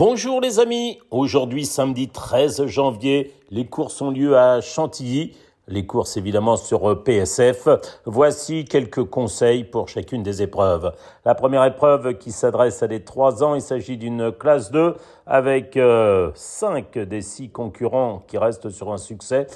Bonjour les amis, aujourd'hui samedi 13 janvier, les courses ont lieu à Chantilly. Les courses évidemment sur PSF. Voici quelques conseils pour chacune des épreuves. La première épreuve qui s'adresse à des 3 ans, il s'agit d'une classe 2 avec 5 euh, des 6 concurrents qui restent sur un succès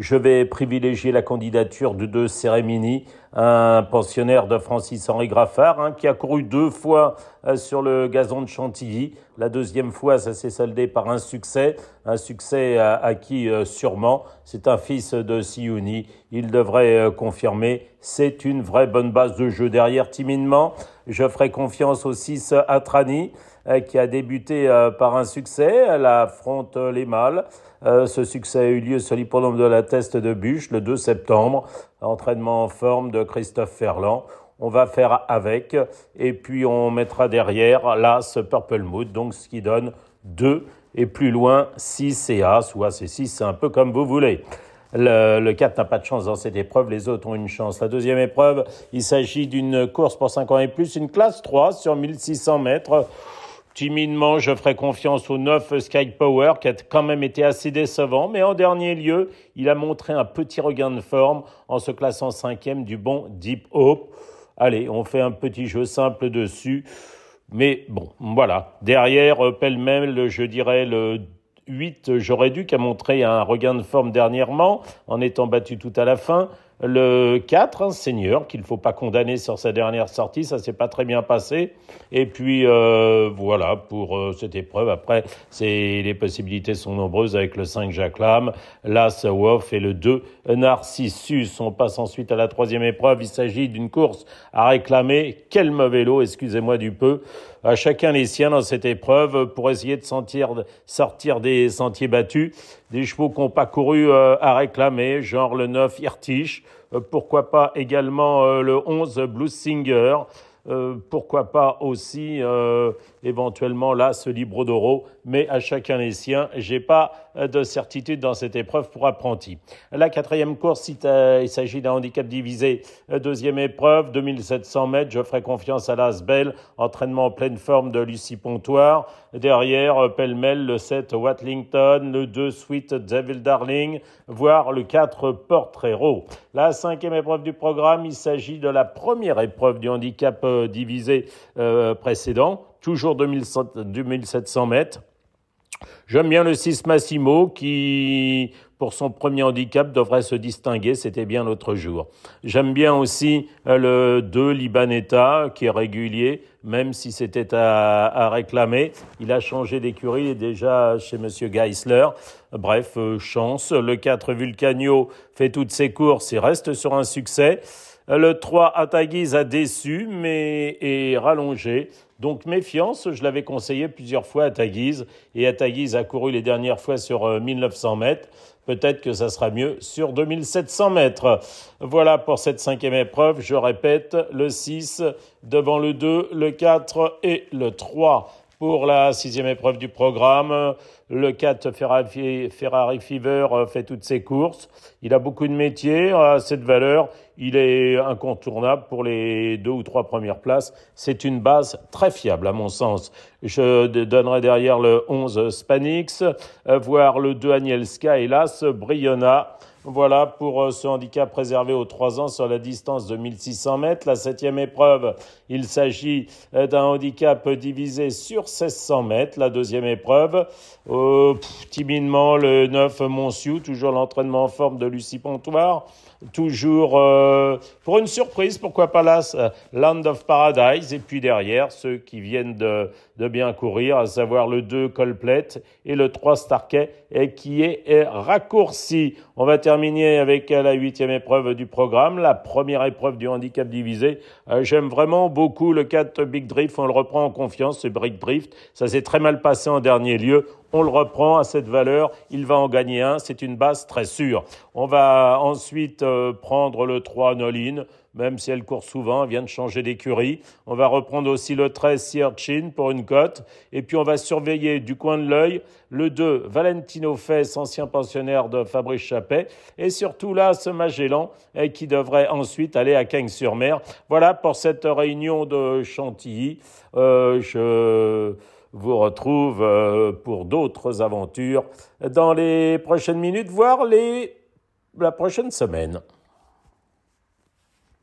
je vais privilégier la candidature de deux Cérémini, un pensionnaire de Francis-Henri Graffard, hein, qui a couru deux fois euh, sur le gazon de Chantilly. La deuxième fois, ça s'est soldé par un succès, un succès acquis euh, sûrement. C'est un fils de Siouni. Il devrait euh, confirmer. C'est une vraie bonne base de jeu derrière timidement. Je ferai confiance au 6 Atrani. Euh, qui a débuté euh, par un succès. Elle affronte les mâles. Euh, ce succès a eu lieu sur l'hippodrome de la Teste de Bûche le 2 septembre. Entraînement en forme de Christophe Ferland. On va faire avec et puis on mettra derrière l'As Purple Mood, donc ce qui donne 2 et plus loin 6 et As ou As et 6, c'est un peu comme vous voulez. Le, le 4 n'a pas de chance dans cette épreuve, les autres ont une chance. La deuxième épreuve, il s'agit d'une course pour 5 ans et plus, une classe 3 sur 1600 mètres. Timidement, je ferai confiance au 9 Sky Power, qui a quand même été assez décevant, mais en dernier lieu, il a montré un petit regain de forme en se classant cinquième du bon Deep Hope. Allez, on fait un petit jeu simple dessus. Mais bon, voilà. Derrière, euh, pêle-mêle, je dirais le 8, j'aurais dû, qui a montré un regain de forme dernièrement, en étant battu tout à la fin. Le 4, un seigneur, qu'il ne faut pas condamner sur sa dernière sortie, ça s'est pas très bien passé. Et puis euh, voilà pour euh, cette épreuve. Après, c'est les possibilités sont nombreuses avec le 5 Jacques Lam, l'As et le 2 Narcissus. On passe ensuite à la troisième épreuve. Il s'agit d'une course à réclamer. Quel mauvais lot, excusez-moi du peu. À chacun les siens dans cette épreuve pour essayer de sentir, sortir des sentiers battus. Des chevaux qui n'ont pas couru euh, à réclamer, genre le 9 Irtish, euh, pourquoi pas également euh, le 11 Blues Singer, pourquoi pas aussi éventuellement là ce Libro d'Oro, mais à chacun les siens. J'ai pas de certitude dans cette épreuve pour apprenti. La quatrième course, il s'agit d'un handicap divisé. Deuxième épreuve, 2700 mètres. Je ferai confiance à l'Asbel, entraînement en pleine forme de Lucie Pontoire. Derrière, pêle-mêle, le 7 Watlington, le 2 Sweet Devil Darling, voire le 4 Portrero. La cinquième épreuve du programme, il s'agit de la première épreuve du handicap euh, divisé euh, précédent toujours 2700 mètres. J'aime bien le 6 Massimo qui, pour son premier handicap, devrait se distinguer. C'était bien l'autre jour. J'aime bien aussi euh, le 2 Libanetta qui est régulier, même si c'était à, réclamer. Il a changé d'écurie, il déjà chez Monsieur Geisler. Bref, chance. Le 4 Vulcanio fait toutes ses courses, il reste sur un succès. Le 3 Ataguise a déçu, mais est rallongé. Donc méfiance, je l'avais conseillé plusieurs fois à Taguise, et à a couru les dernières fois sur 1900 euh, mètres. Peut-être que ça sera mieux sur 2700 mètres. Voilà pour cette cinquième épreuve. Je répète, le 6 devant le 2, le 4 et le 3. Pour la sixième épreuve du programme, le 4 Ferrari, Fever euh, fait toutes ses courses. Il a beaucoup de métiers à cette valeur. Il est incontournable pour les deux ou trois premières places. C'est une base très fiable à mon sens. Je donnerai derrière le 11 Spanix, euh, voire le 2 Anielska, hélas, Briona. Voilà pour euh, ce handicap réservé aux 3 ans sur la distance de 1600 mètres. La septième épreuve, il s'agit euh, d'un handicap divisé sur 1600 mètres. La deuxième épreuve, euh, timidement, le 9 Monsiou, toujours l'entraînement en forme de Lucie Pontoire toujours pour une surprise, pourquoi pas là, Land of Paradise, et puis derrière, ceux qui viennent de, bien courir, à savoir le 2 Colplet et le 3 Starkey, et qui est, raccourci. Avec la huitième épreuve du programme, la première épreuve du handicap divisé. Euh, j'aime vraiment beaucoup le 4 Big Drift, on le reprend en confiance, ce Big Drift. Ça s'est très mal passé en dernier lieu on le reprend à cette valeur, il va en gagner un, c'est une base très sûre. On va ensuite euh, prendre le 3 Nolin, même si elle court souvent, elle vient de changer d'écurie. On va reprendre aussi le 13 Sierchin pour une cote. Et puis on va surveiller du coin de l'œil le 2 Valentino Fess, ancien pensionnaire de Fabrice Chappet. Et surtout là, ce Magellan qui devrait ensuite aller à Cagnes-sur-Mer. Voilà pour cette réunion de Chantilly. Euh, je vous retrouve euh, pour d'autres aventures dans les prochaines minutes, voire les, la prochaine semaine.